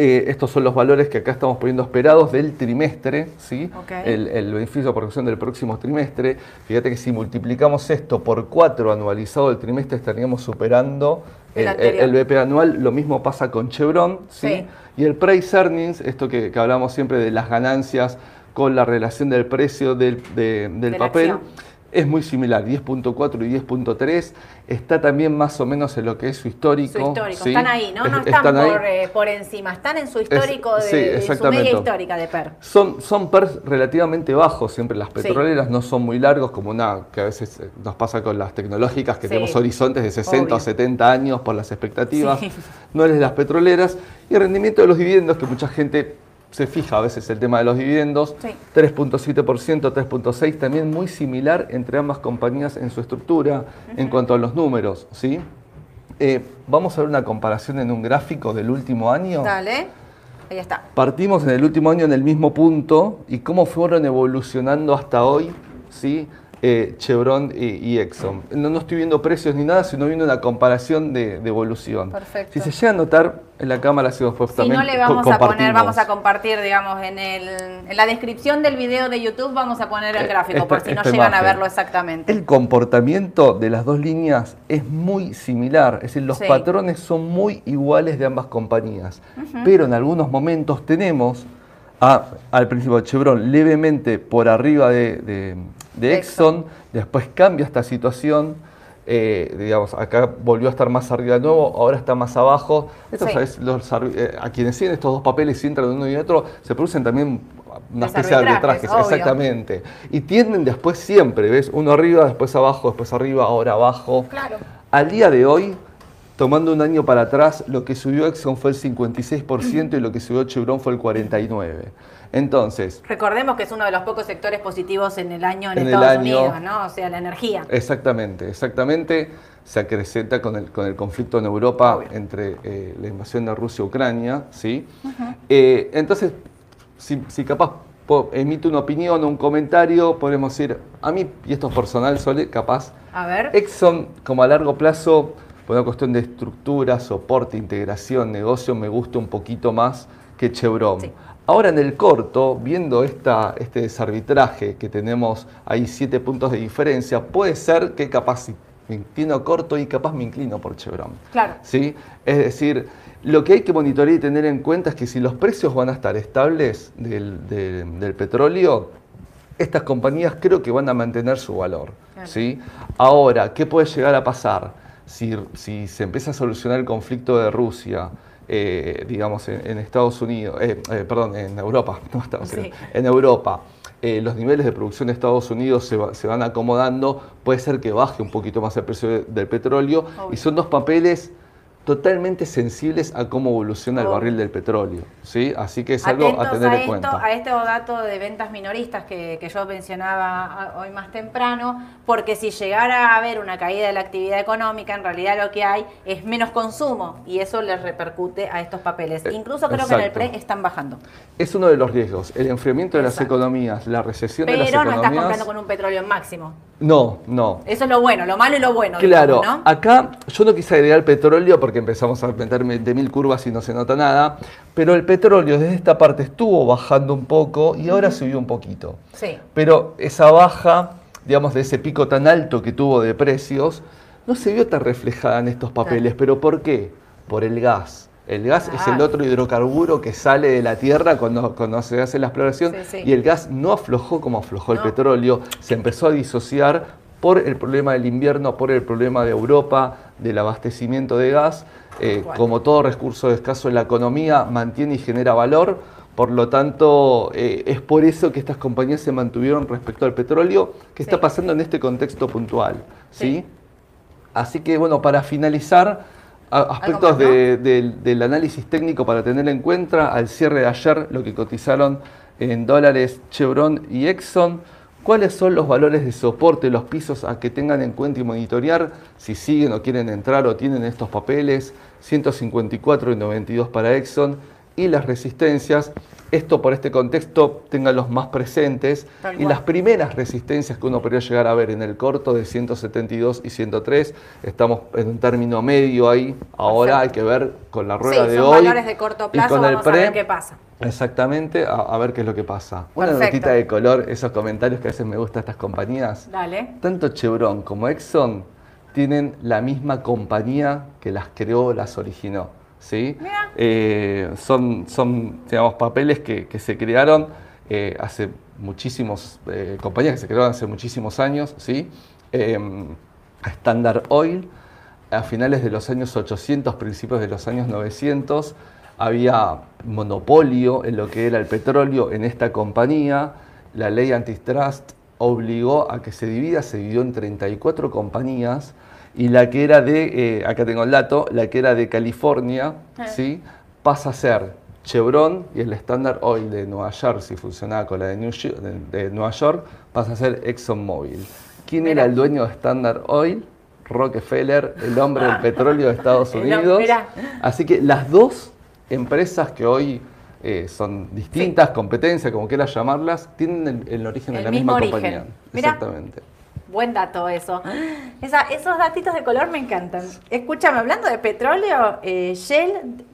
[SPEAKER 3] Eh, estos son los valores que acá estamos poniendo esperados del trimestre, ¿sí? El, el beneficio por acción del próximo trimestre. Fíjate que si multiplicamos esto por 4 anualizado del trimestre estaríamos superando
[SPEAKER 2] El
[SPEAKER 3] el, el BP anual. Lo mismo pasa con Chevron, ¿sí?
[SPEAKER 2] Sí.
[SPEAKER 3] Y el price earnings, esto que, que hablamos siempre de las ganancias con la relación del precio del, de- del
[SPEAKER 2] De
[SPEAKER 3] papel. Es muy similar, 10.4 y 10.3. Está también más o menos en lo que es su histórico.
[SPEAKER 2] Su histórico.
[SPEAKER 3] ¿sí?
[SPEAKER 2] Están ahí, ¿no? No
[SPEAKER 3] Es-
[SPEAKER 2] están, por, eh, por encima, están en su histórico, de,
[SPEAKER 3] sí,
[SPEAKER 2] en su media histórica de PER.
[SPEAKER 3] Son, son PERS relativamente bajos, siempre las petroleras no son muy largos, como una que a veces eh, nos pasa con las tecnológicas, que tenemos horizontes de 60
[SPEAKER 2] Obvio.
[SPEAKER 3] o 70 años por las expectativas, no es de las petroleras. Y el rendimiento de los dividendos, que mucha gente se fija a veces el tema de los dividendos,
[SPEAKER 2] Sí.
[SPEAKER 3] 3.7%, 3.6%, también muy similar entre ambas compañías en su estructura en cuanto a los números. ¿sí? Eh, vamos a ver una comparación en un gráfico del último año.
[SPEAKER 2] Dale. Ahí está.
[SPEAKER 3] Partimos en el último año en el mismo punto y cómo fueron evolucionando hasta hoy, ¿sí? Eh, Chevron y, y Exxon. No, no estoy viendo precios ni nada, sino viendo una comparación de, de evolución.
[SPEAKER 2] Perfecto.
[SPEAKER 3] Si se llega a notar en la cámara, si después
[SPEAKER 2] Si no le vamos a poner, vamos a compartir, digamos, en, el, en la descripción del video de YouTube vamos a poner el
[SPEAKER 3] Eh,
[SPEAKER 2] gráfico,
[SPEAKER 3] esta-
[SPEAKER 2] por si no llegan a verlo exactamente.
[SPEAKER 3] El comportamiento de las dos líneas es muy similar, es decir, los
[SPEAKER 2] Sí.
[SPEAKER 3] patrones son muy iguales de ambas compañías, pero en algunos momentos tenemos a- al principio Chevron levemente por arriba de, de- de Exxon, después cambia esta situación, eh, digamos, acá volvió a estar más arriba de nuevo, ahora está más abajo. Esto
[SPEAKER 2] Sí.
[SPEAKER 3] es los arbi- eh, a quienes siguen estos dos papeles y entran uno y otro, se producen también una especie de
[SPEAKER 2] obvio.
[SPEAKER 3] exactamente. Exactamente. Y tienden después siempre, ¿ves? Uno arriba, después abajo, después arriba, ahora abajo.
[SPEAKER 2] Claro.
[SPEAKER 3] Al día de hoy, tomando un año para atrás, lo que subió Exxon fue el 56% y lo que subió Chevron fue el 49%. Entonces,
[SPEAKER 2] Recordemos que es uno de los pocos sectores positivos en el año en,
[SPEAKER 3] En el
[SPEAKER 2] Estados
[SPEAKER 3] año-
[SPEAKER 2] Unidos, ¿no? O sea, la energía.
[SPEAKER 3] exactamente, exactamente, se acrecenta con el, con el conflicto en Europa
[SPEAKER 2] Obvio.
[SPEAKER 3] entre eh, la invasión de Rusia y Ucrania, ¿sí? Eh, entonces, si, si capaz emite una opinión o un comentario, podemos decir, a mí, y esto es personal, Sole, capaz,
[SPEAKER 2] A ver.
[SPEAKER 3] Exxon, como a largo plazo, por una cuestión de estructura, soporte, integración, negocio, me gusta un poquito más que Chevron.
[SPEAKER 2] Sí.
[SPEAKER 3] Ahora en el corto, viendo esta, este desarbitraje que tenemos ahí siete puntos de diferencia, puede ser que capaz me inclino corto y capaz me inclino por Chevron.
[SPEAKER 2] Claro.
[SPEAKER 3] ¿sí? Es decir, lo que hay que monitorear y tener en cuenta es que si los precios van a estar estables del, de- del petróleo, estas compañías creo que van a mantener su valor.
[SPEAKER 2] Claro.
[SPEAKER 3] ¿sí? Ahora, ¿qué puede llegar a pasar? Si, si se empieza a solucionar el conflicto de Rusia, eh, digamos, en, en Estados Unidos, eh, eh, perdón, en Europa, no Estados
[SPEAKER 2] Sí.
[SPEAKER 3] Unidos, en Europa, eh, los niveles de producción de Estados Unidos se, va- se van acomodando, puede ser que baje un poquito más el precio de- del petróleo,
[SPEAKER 2] Obvio.
[SPEAKER 3] y son dos papeles totalmente sensibles a cómo evoluciona el
[SPEAKER 2] Obvio.
[SPEAKER 3] barril del petróleo. ¿sí? Así que es algo a
[SPEAKER 2] Atentos
[SPEAKER 3] tener
[SPEAKER 2] a,
[SPEAKER 3] en
[SPEAKER 2] esto,
[SPEAKER 3] cuenta.
[SPEAKER 2] a este dato de ventas minoristas que, que yo mencionaba a- hoy más temprano, porque si llegara a haber una caída de la actividad económica, en realidad lo que hay es menos consumo y eso les repercute a estos papeles.
[SPEAKER 3] Eh,
[SPEAKER 2] Incluso creo que en el. PRE están bajando.
[SPEAKER 3] Es uno de los riesgos, el enfriamiento de las economías, la recesión de las
[SPEAKER 2] Pero no
[SPEAKER 3] economías.
[SPEAKER 2] estás comprando con un petróleo en máximo.
[SPEAKER 3] No, no.
[SPEAKER 2] Eso es lo bueno, lo malo y lo bueno.
[SPEAKER 3] Claro,
[SPEAKER 2] digamos, ¿no?
[SPEAKER 3] acá yo no quise agregar petróleo porque empezamos a meterme de mil curvas y no se nota nada, pero el petróleo desde esta parte estuvo bajando un poco y ahora subió un poquito.
[SPEAKER 2] Sí.
[SPEAKER 3] Pero esa baja, digamos, de ese pico tan alto que tuvo de precios, no se vio tan reflejada en estos papeles. ¿Pero por qué? Por el gas. El gas es el
[SPEAKER 2] Claro.
[SPEAKER 3] otro hidrocarburo que sale de la tierra cuando, cuando se hace la exploración
[SPEAKER 2] Sí, sí.
[SPEAKER 3] y el gas no aflojó como aflojó el petróleo, se empezó a disociar por el problema del invierno, por el problema de Europa, del abastecimiento de gas. Eh, como todo recurso escaso en la economía, mantiene y genera valor. Por lo tanto, eh, es por eso que estas compañías se mantuvieron respecto al petróleo, que está pasando en este contexto puntual. ¿sí? Así que, bueno, para finalizar, aspectos del análisis técnico para tener en cuenta, al cierre de ayer, lo que cotizaron en dólares Chevron y Exxon cuáles son los valores de soporte, los pisos a que tengan en cuenta y monitorear si siguen o quieren entrar o tienen estos papeles, 154 y 92 para Exxon y las resistencias. Esto por este contexto tengan los más presentes y las primeras resistencias que uno podría llegar a ver en el corto de 172 y 103, estamos en un término medio ahí, ahora hay que ver con la rueda de hoy
[SPEAKER 2] valores de corto plazo,
[SPEAKER 3] y con el pre,
[SPEAKER 2] qué pasa.
[SPEAKER 3] Exactamente, a, ver qué es lo que pasa. Una notita de color, esos comentarios que a veces me gustan estas compañías.
[SPEAKER 2] Dale.
[SPEAKER 3] Tanto Chevron como Exxon tienen la misma compañía que las creó, las originó. ¿Sí? Eh, son, son digamos, papeles que, se crearon eh, hace muchísimos, eh, compañías que se crearon hace muchísimos años. ¿sí? Standard Oil, a finales de los años 800, principios de los años 900, había monopolio en lo que era el petróleo en esta compañía. La ley antitrust obligó a que se divida, se dividió en 34 compañías y la que era de, eh, acá tengo el dato, la que era de California, ah. ¿sí? pasa a ser Chevron y el Standard Oil de Nueva York, si funcionaba con la de, Nueva York, pasa a ser ExxonMobil. ¿Quién era el dueño de Standard Oil? Rockefeller, el hombre del petróleo de Estados Unidos. Así que las dos empresas que hoy eh, son distintas, competencias, como quieras llamarlas, tienen el, origen de la misma compañía.
[SPEAKER 2] Exactamente. Buen dato eso. esos datitos de color me encantan. Escúchame, hablando de petróleo, eh, Shell,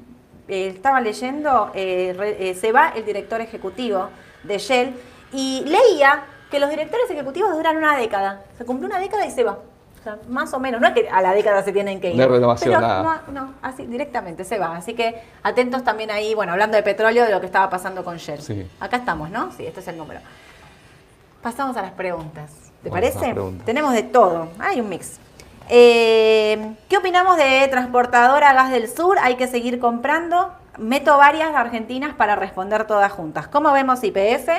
[SPEAKER 2] eh, estaba leyendo, se va el director ejecutivo de Shell y leía que los directores ejecutivos duran una década. Se cumplió una década y se va más o menos, no es que a la década se tienen que ir.
[SPEAKER 3] No renovación, nada.
[SPEAKER 2] No, no, así directamente se va. Así que atentos también ahí, bueno, hablando de petróleo, de lo que estaba pasando con Shell. Sí. Acá estamos, ¿no? Sí, este es el número. Pasamos a las preguntas. ¿Te parece? Tenemos de todo. Hay un mix. Eh, ¿Qué opinamos de Transportadora Gas del Sur? Hay que seguir comprando. Meto varias argentinas para responder todas juntas. ¿Cómo vemos IPF?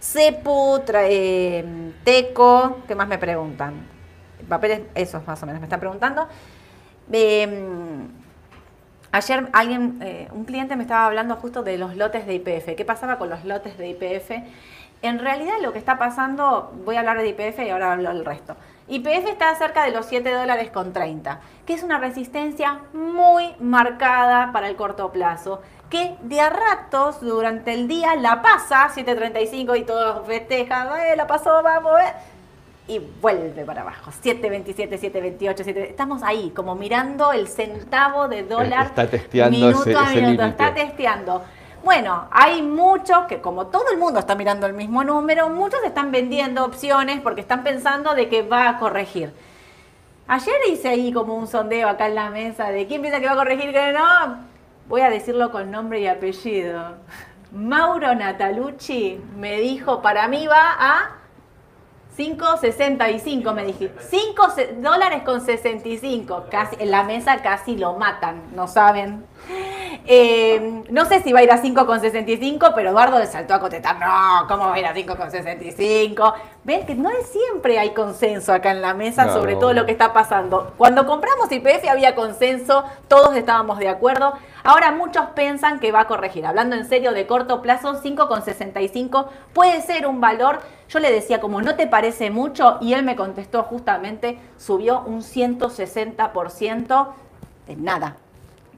[SPEAKER 2] CEPU, eh, TECO, ¿qué más me preguntan? papeles, esos más o menos, me están preguntando. Em, ayer alguien, eh, un cliente me estaba hablando justo de los lotes de IPF. ¿Qué pasaba con los lotes de IPF? En realidad lo que está pasando, voy a hablar de IPF y ahora hablo del resto. IPF está cerca de los 7 dólares con 30, que es una resistencia muy marcada para el corto plazo, que de a ratos durante el día la pasa, 7.35 y todos festejan, eh, la pasó, vamos, eh y vuelve para abajo. 7.27, 7.28, 7... Estamos ahí, como mirando el centavo de dólar
[SPEAKER 3] está testeando minuto a minuto.
[SPEAKER 2] está testeando. Bueno, hay muchos que como todo el mundo está mirando el mismo número, muchos están vendiendo opciones porque están pensando de que va a corregir. Ayer hice ahí como un sondeo acá en la mesa de quién piensa que va a corregir, que no. Voy a decirlo con nombre y apellido. Mauro Natalucci me dijo, para mí va a 5.65 me dije. 5 dólares con 65. Casi, en la mesa casi lo matan, ¿no saben? Eh, no sé si va a ir a 5,65, pero Eduardo le saltó a contestar, no, ¿cómo va a ir a 5,65? Ven que no siempre hay consenso acá en la mesa sobre todo lo que está pasando. Cuando compramos IPF había consenso, todos estábamos de acuerdo. Ahora muchos piensan que va a corregir. Hablando en serio de corto plazo, 5,65 puede ser un valor. Yo le decía, como no te parece mucho, y él me contestó justamente, subió un 160% de nada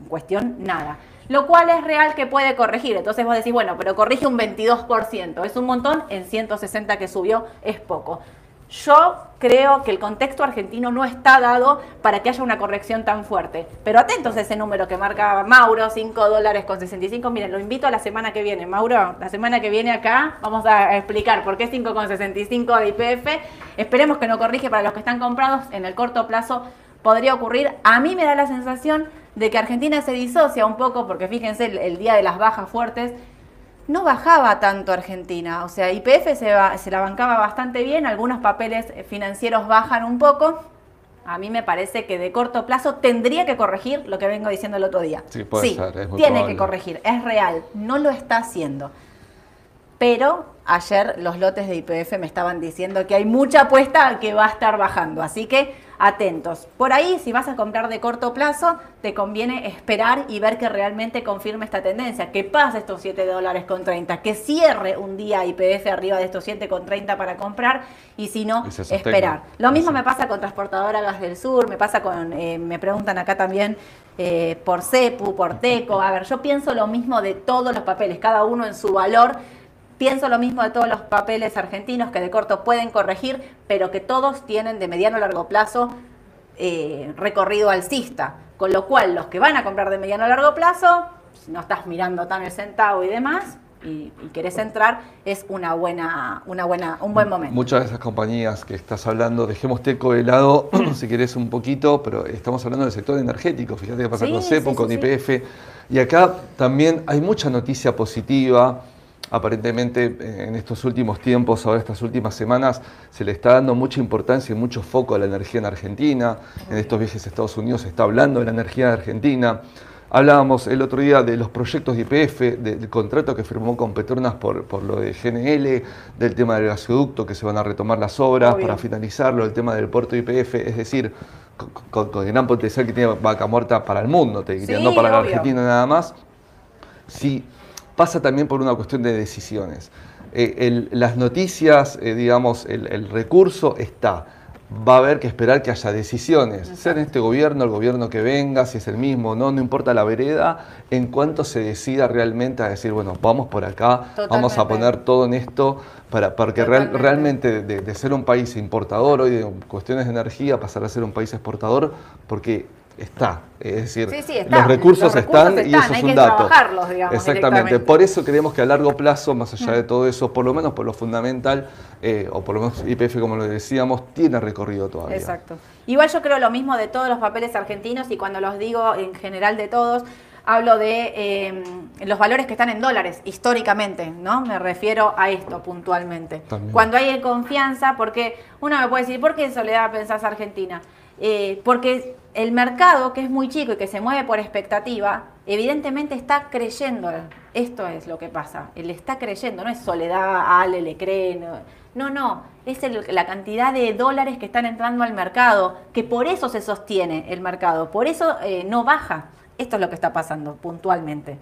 [SPEAKER 2] en cuestión nada. Lo cual es real que puede corregir. Entonces vos decís, bueno, pero corrige un 22%. Es un montón, en 160 que subió es poco. Yo creo que el contexto argentino no está dado para que haya una corrección tan fuerte. Pero atentos a ese número que marca Mauro, 5 dólares con 65. Miren, lo invito a la semana que viene. Mauro, la semana que viene acá vamos a explicar por qué 5 con 65 de IPF. Esperemos que no corrige para los que están comprados en el corto plazo. Podría ocurrir. A mí me da la sensación de que Argentina se disocia un poco, porque fíjense el, día de las bajas fuertes, no bajaba tanto Argentina. O sea, IPF se, se la bancaba bastante bien, algunos papeles financieros bajan un poco, a mí me parece que de corto plazo tendría que corregir lo que vengo diciendo el otro día.
[SPEAKER 3] Sí, puede ser, es muy
[SPEAKER 2] tiene
[SPEAKER 3] probable.
[SPEAKER 2] que corregir, es real, no lo está haciendo. Pero ayer los lotes de IPF me estaban diciendo que hay mucha apuesta que va a estar bajando, así que atentos. Por ahí, si vas a comprar de corto plazo, te conviene esperar y ver que realmente confirme esta tendencia, que pase estos 7 dólares con 30, que cierre un día IPF arriba de estos 7 con 30 para comprar y si no, esperar. Lo mismo me pasa con Transportadora Gas del Sur, me pasa con, eh, me preguntan acá también eh, por CEPU, por TECO. A ver, yo pienso lo mismo de todos los papeles, cada uno en su valor. Pienso lo mismo de todos los papeles argentinos que de corto pueden corregir, pero que todos tienen de mediano a largo plazo eh, recorrido alcista. Con lo cual, los que van a comprar de mediano a largo plazo, si no estás mirando tan el centavo y demás, y, y querés entrar, es una buena, una buena, un buen momento.
[SPEAKER 3] Muchas de esas compañías que estás hablando, dejemos Teco de lado si querés un poquito, pero estamos hablando del sector energético, fíjate qué pasa
[SPEAKER 2] Sí,
[SPEAKER 3] con CEPO,
[SPEAKER 2] sí,
[SPEAKER 3] con. IPF, y acá también hay mucha noticia positiva. Aparentemente eh, en estos últimos tiempos, ahora estas últimas semanas, se le está dando mucha importancia y mucho foco a la energía en Argentina. En estos viajes a Estados Unidos se está hablando de la energía de Argentina. Hablábamos el otro día de los proyectos de IPF, de- del contrato que firmó con Petronas por, por lo de GNL, del tema del gasoducto, que se van a retomar las obras
[SPEAKER 2] Obvio.
[SPEAKER 3] para finalizarlo, el tema del puerto IPF, es decir, con, con- el gran potencial que tiene Vaca Muerta para el mundo, te diría,
[SPEAKER 2] Sí,
[SPEAKER 3] no para la. Argentina nada más. Sí, pasa también por una cuestión de decisiones. Eh, el- las noticias, eh, digamos, el, el recurso está. Va a haber que esperar que haya decisiones, sea en este gobierno, el gobierno que venga, si es el mismo o no, no importa la vereda, en cuanto se decida realmente a decir, bueno, vamos por acá, vamos a poner todo en esto, para, porque real- realmente de, de ser un país importador hoy de cuestiones de energía, pasar a ser un país exportador, porque está, es decir,
[SPEAKER 2] Sí, sí, está.
[SPEAKER 3] los recursos,
[SPEAKER 2] Los recursos
[SPEAKER 3] están, y eso
[SPEAKER 2] hay
[SPEAKER 3] es un
[SPEAKER 2] que
[SPEAKER 3] dato.
[SPEAKER 2] trabajarlos, digamos,
[SPEAKER 3] Exactamente, por eso creemos que a largo plazo, más allá de todo eso, por lo menos por lo fundamental, eh, o por lo menos IPF, como lo decíamos, tiene recorrido todavía.
[SPEAKER 2] Exacto. Igual yo creo lo mismo de todos los papeles argentinos y cuando los digo en general de todos, hablo de eh, los valores que están en dólares históricamente, ¿no? Me refiero a esto puntualmente.
[SPEAKER 3] También.
[SPEAKER 2] Cuando hay confianza, porque uno me puede decir, ¿por qué Soledad pensás Argentina? Eh, porque el mercado, que es muy chico y que se mueve por expectativa, evidentemente está creyendo. Esto es lo que pasa. Él está creyendo, no es Soledad, Ale le cree. No, no, no. es el- la cantidad de dólares que están entrando al mercado, que por eso se sostiene el mercado, por eso eh, no baja. Esto es lo que está pasando puntualmente.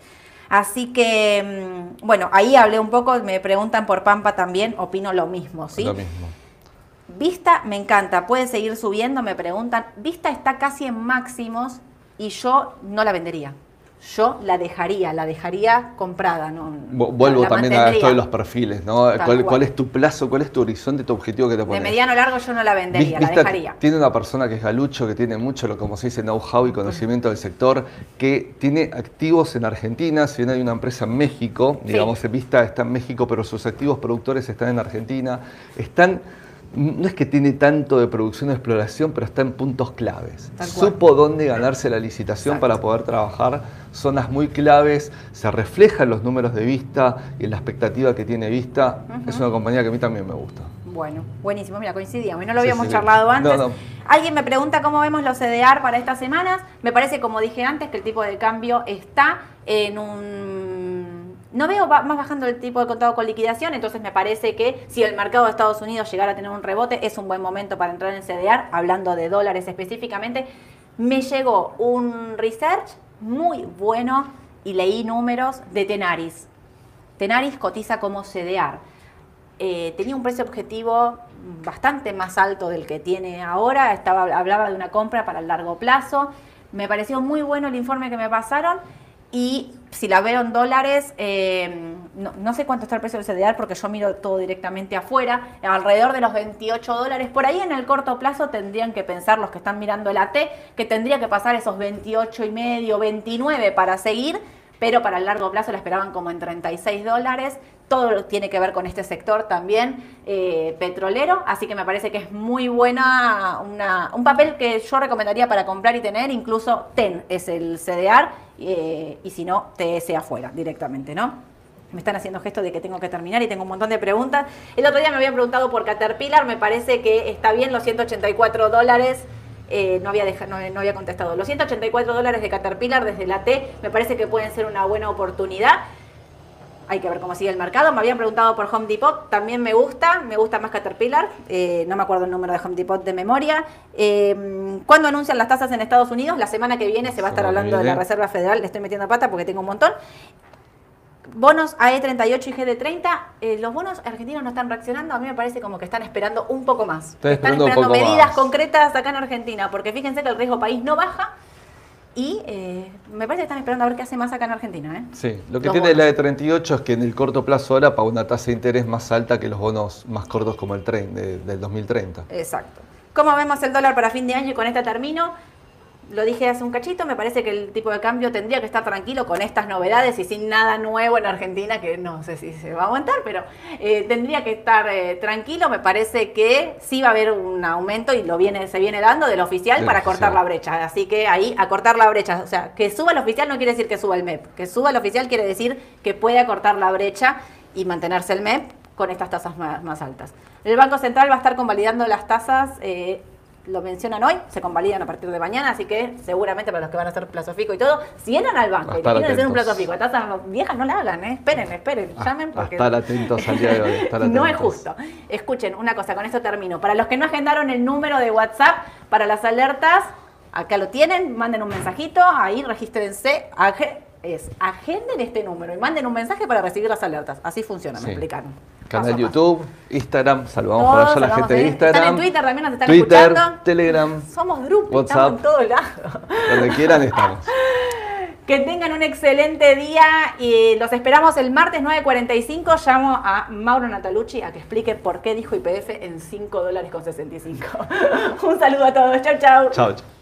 [SPEAKER 2] Así que, mm, bueno, ahí hablé un poco, me preguntan por Pampa también, opino lo mismo, ¿sí?
[SPEAKER 3] Lo mismo.
[SPEAKER 2] Vista me encanta, puede seguir subiendo, me preguntan. Vista está casi en máximos y yo no la vendería. Yo la dejaría, la dejaría comprada. No,
[SPEAKER 3] Vu- Vuelvo
[SPEAKER 2] la
[SPEAKER 3] también a esto de los perfiles, ¿no? ¿Cuál, es tu plazo, cuál es tu horizonte, tu objetivo que te
[SPEAKER 2] De
[SPEAKER 3] pones?
[SPEAKER 2] mediano largo yo no la vendería, la
[SPEAKER 3] Vista
[SPEAKER 2] dejaría.
[SPEAKER 3] tiene una persona que es galucho, que tiene mucho, lo como se dice, know-how y conocimiento del sector, que tiene activos en Argentina, si bien hay una empresa en México,
[SPEAKER 2] Sí.
[SPEAKER 3] digamos, Vista está en México, pero sus activos productores están en Argentina, están, no es que tiene tanto de producción de exploración, pero está en puntos claves. Supo dónde ganarse la licitación
[SPEAKER 2] Exacto.
[SPEAKER 3] para poder trabajar zonas muy claves, se refleja en los números de Vista y en la expectativa que tiene Vista. Es una compañía que a mí también me gusta.
[SPEAKER 2] Bueno, buenísimo, mira, coincidíamos no lo habíamos
[SPEAKER 3] sí, sí.
[SPEAKER 2] charlado antes.
[SPEAKER 3] No, no.
[SPEAKER 2] Alguien me pregunta cómo vemos los CDR para estas semanas. Me parece, como dije antes, que el tipo de cambio está en un... No veo más bajando el tipo de contado con liquidación, entonces me parece que si el mercado de Estados Unidos llegara a tener un rebote, es un buen momento para entrar en CDR, hablando de dólares específicamente. Me llegó un research muy bueno y leí números de Tenaris. Tenaris cotiza como CDR. Eh, tenía un precio objetivo bastante más alto del que tiene ahora. Hablaba de una compra para el largo plazo. Me pareció muy bueno el informe que me pasaron. Y si la veo en dólares, eh, no, no sé cuánto está el precio del CDR porque yo miro todo directamente afuera, alrededor de los 28 dólares. Por ahí en el corto plazo tendrían que pensar los que están mirando el AT que tendría que pasar esos 28 y medio, 29 para seguir pero para el largo plazo la esperaban como en 36 dólares. Todo lo tiene que ver con este sector también eh, petrolero, así que me parece que es muy buena, una- un papel que yo recomendaría para comprar y tener, incluso TEN es el CDR, eh, y si no, TS afuera directamente, ¿no? Me están haciendo gesto de que tengo que terminar y tengo un montón de preguntas. El otro día me habían preguntado por Caterpillar, me parece que está bien los 184 dólares. Eh, no, había no, no, había contestado. Los 184 dólares de Caterpillar desde la T me parece que pueden ser una buena oportunidad. Hay que ver cómo sigue el mercado. Me habían preguntado por Home Depot. También me gusta. Me gusta más Caterpillar. Eh, no me acuerdo el número de Home Depot de memoria. Eh, ¿Cuándo anuncian las tasas en Estados Unidos? La semana que viene se va a estar hablando de la Reserva Federal. Le estoy metiendo pata porque tengo un montón. Bonos AE38 y GD30, eh, los bonos argentinos no están reaccionando, a mí me parece como que están esperando un poco más. están esperando medidas concretas acá en Argentina, porque fíjense que el riesgo país no baja, y eh, me parece que están esperando a ver qué hace más acá en Argentina. ¿eh?
[SPEAKER 3] Sí, lo que tiene la de 38 es que en el corto plazo ahora paga una tasa de interés más alta que los bonos más cortos como el tren del 2030.
[SPEAKER 2] Exacto. ¿Cómo vemos el dólar para fin de año? Y con esta termino lo dije hace un cachito, me parece que el tipo de cambio tendría que estar tranquilo con estas novedades y sin nada nuevo en Argentina, que no sé si se va a aguantar, pero eh, tendría que estar eh, tranquilo. Me parece que sí va a haber un aumento y lo viene, se viene dando del oficial para cortar la brecha. Así que ahí a cortar la brecha. O sea, que suba el oficial no quiere decir que suba el MEP. Que suba el oficial quiere decir que puede cortar la brecha y mantenerse el MEP con estas tasas más, altas. El Banco Central va a estar convalidando las tasas. Eh, lo mencionan hoy, se convalidan a partir de mañana, así que seguramente para los que van a hacer plazo fijo y todo, si entran al banco y quieren hacer un plazo fijo a tasas viejas, no la hagan, ¿eh? esperen, esperen, ah, llamen
[SPEAKER 3] porque... estar atentos al día de hoy,
[SPEAKER 2] No es justo. Escuchen, una cosa, con esto termino. Para los que no agendaron el número de WhatsApp para las alertas, acá lo tienen, manden un mensajito, ahí regístrense, es agenden este número y manden un mensaje para recibir las alertas. Así funciona, me explicaron.
[SPEAKER 3] Canal YouTube, Instagram, saludamos por allá a la gente de Instagram.
[SPEAKER 2] Están en Twitter también nos están
[SPEAKER 3] Twitter, Telegram.
[SPEAKER 2] Somos grupos, estamos en todos lados.
[SPEAKER 3] Donde quieran estamos.
[SPEAKER 2] Que tengan un excelente día y los esperamos el martes 9.45. Llamo a Mauro Natalucci a que explique por qué dijo IPF en 5 dólares con 65. un saludo a todos. Chau, chau.
[SPEAKER 3] Chau, chau.